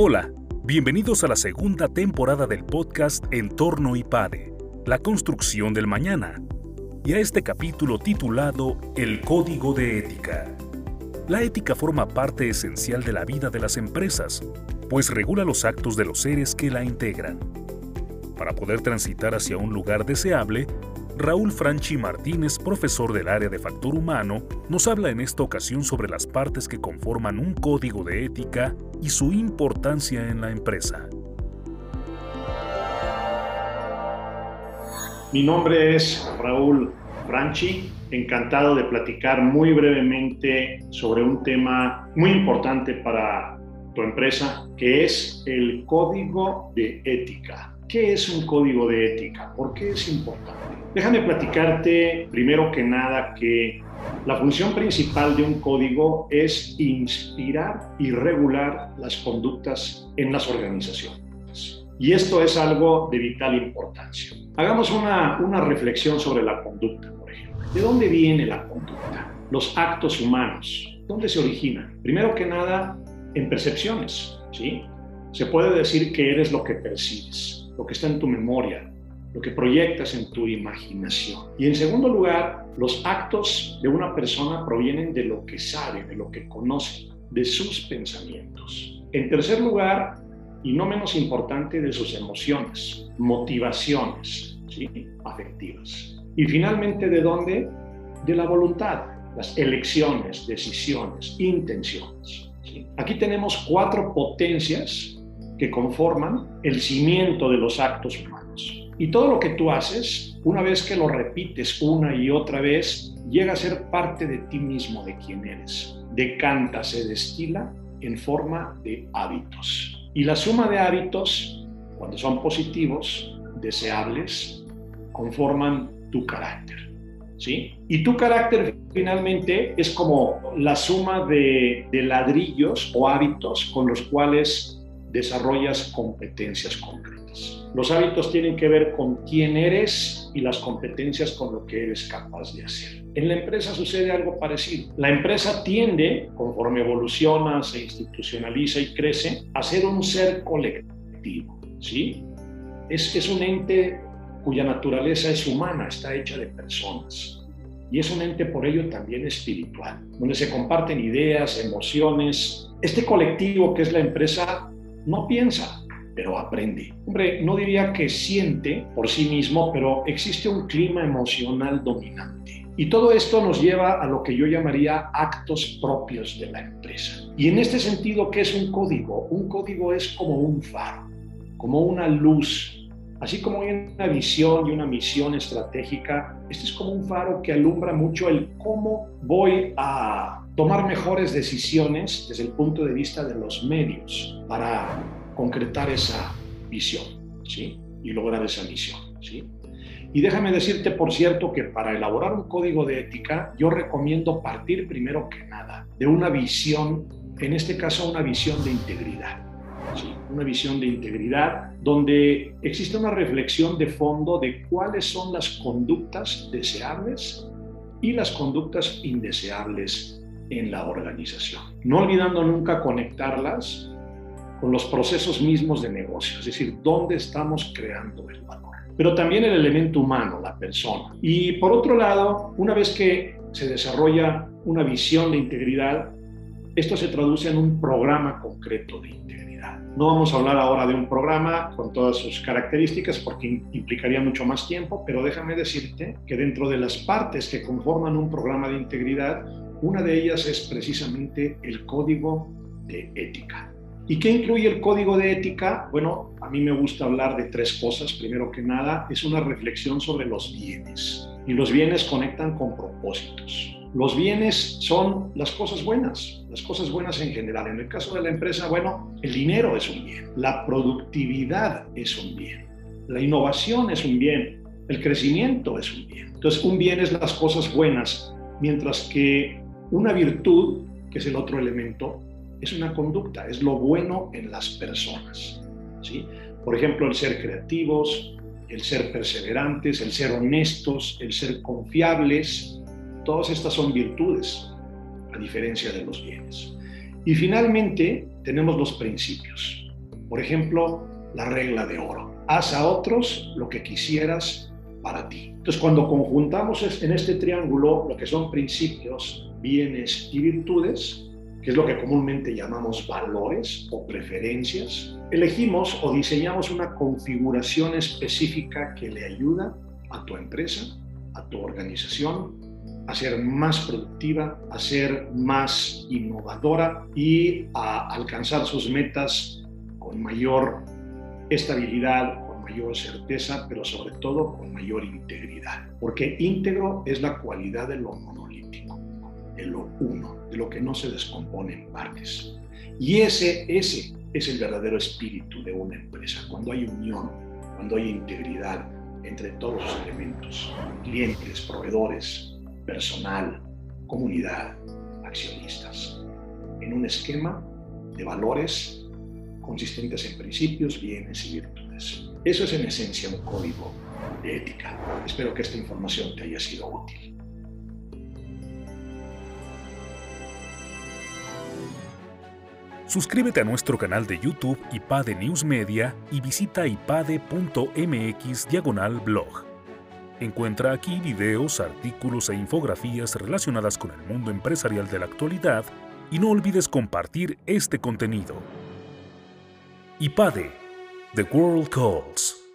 Hola, bienvenidos a la segunda temporada del podcast Entorno IPADE, la construcción del mañana, y a este capítulo titulado El Código de Ética. La ética forma parte esencial de la vida de las empresas, pues regula los actos de los seres que la integran. Para poder transitar hacia un lugar deseable, Raúl Franchi Martínez, profesor del área de factor humano, nos habla en esta ocasión sobre las partes que conforman un código de ética y su importancia en la empresa. Mi nombre es Raúl Franchi, encantado de platicar muy brevemente sobre un tema muy importante para tu empresa, que es el código de ética. ¿Qué es un código de ética? ¿Por qué es importante? Déjame platicarte primero que nada que la función principal de un código es inspirar y regular las conductas en las organizaciones. Y esto es algo de vital importancia. Hagamos una, una reflexión sobre la conducta, por ejemplo. ¿De dónde viene la conducta? Los actos humanos. ¿Dónde se originan? Primero que nada, en percepciones. ¿sí? Se puede decir que eres lo que percibes lo que está en tu memoria, lo que proyectas en tu imaginación. Y en segundo lugar, los actos de una persona provienen de lo que sabe, de lo que conoce, de sus pensamientos. En tercer lugar, y no menos importante, de sus emociones, motivaciones ¿sí? afectivas. Y finalmente, ¿de dónde? De la voluntad, las elecciones, decisiones, intenciones. Aquí tenemos cuatro potencias que conforman el cimiento de los actos humanos. Y todo lo que tú haces, una vez que lo repites una y otra vez, llega a ser parte de ti mismo, de quien eres. Decanta, se destila en forma de hábitos. Y la suma de hábitos, cuando son positivos, deseables, conforman tu carácter. ¿Sí? Y tu carácter finalmente es como la suma de, de ladrillos o hábitos con los cuales desarrollas competencias concretas. Los hábitos tienen que ver con quién eres y las competencias con lo que eres capaz de hacer. En la empresa sucede algo parecido. La empresa tiende, conforme evoluciona, se institucionaliza y crece, a ser un ser colectivo. ¿sí? Es, es un ente cuya naturaleza es humana, está hecha de personas. Y es un ente por ello también espiritual, donde se comparten ideas, emociones. Este colectivo que es la empresa no piensa, pero aprende. Hombre, no diría que siente por sí mismo, pero existe un clima emocional dominante. Y todo esto nos lleva a lo que yo llamaría actos propios de la empresa. Y en este sentido, ¿qué es un código? Un código es como un faro, como una luz. Así como hay una visión y una misión estratégica, este es como un faro que alumbra mucho el cómo voy a tomar mejores decisiones desde el punto de vista de los medios para concretar esa visión ¿sí? y lograr esa misión. ¿sí? Y déjame decirte, por cierto, que para elaborar un código de ética, yo recomiendo partir primero que nada de una visión, en este caso una visión de integridad. Una visión de integridad donde existe una reflexión de fondo de cuáles son las conductas deseables y las conductas indeseables en la organización. No olvidando nunca conectarlas con los procesos mismos de negocio, es decir, dónde estamos creando el valor. Pero también el elemento humano, la persona. Y por otro lado, una vez que se desarrolla una visión de integridad, esto se traduce en un programa concreto de integridad. No vamos a hablar ahora de un programa con todas sus características porque implicaría mucho más tiempo, pero déjame decirte que dentro de las partes que conforman un programa de integridad, una de ellas es precisamente el código de ética. ¿Y qué incluye el código de ética? Bueno, a mí me gusta hablar de tres cosas. Primero que nada, es una reflexión sobre los bienes. Y los bienes conectan con propósitos. Los bienes son las cosas buenas, las cosas buenas en general. En el caso de la empresa, bueno, el dinero es un bien, la productividad es un bien, la innovación es un bien, el crecimiento es un bien. Entonces, un bien es las cosas buenas, mientras que una virtud, que es el otro elemento, es una conducta, es lo bueno en las personas. ¿sí? Por ejemplo, el ser creativos, el ser perseverantes, el ser honestos, el ser confiables, todas estas son virtudes, a diferencia de los bienes. Y finalmente tenemos los principios. Por ejemplo, la regla de oro. Haz a otros lo que quisieras para ti. Entonces, cuando conjuntamos en este triángulo lo que son principios, bienes y virtudes, que es lo que comúnmente llamamos valores o preferencias, elegimos o diseñamos una configuración específica que le ayuda a tu empresa, a tu organización, a ser más productiva, a ser más innovadora y a alcanzar sus metas con mayor estabilidad, con mayor certeza, pero sobre todo con mayor integridad. Porque íntegro es la cualidad de lo monolítico, de lo uno, de lo que no se descompone en partes. Y ese, ese es el verdadero espíritu de una empresa, cuando hay unión, cuando hay integridad entre todos los elementos, clientes, proveedores, personal, comunidad, accionistas, en un esquema de valores consistentes en principios, bienes y virtudes. Eso es en esencia un código de ética. Espero que esta información te haya sido útil. Suscríbete a nuestro canal de YouTube IPADE News Media y visita ipade.mx diagonal blog. Encuentra aquí videos, artículos e infografías relacionadas con el mundo empresarial de la actualidad y no olvides compartir este contenido. IPADE, The World Calls.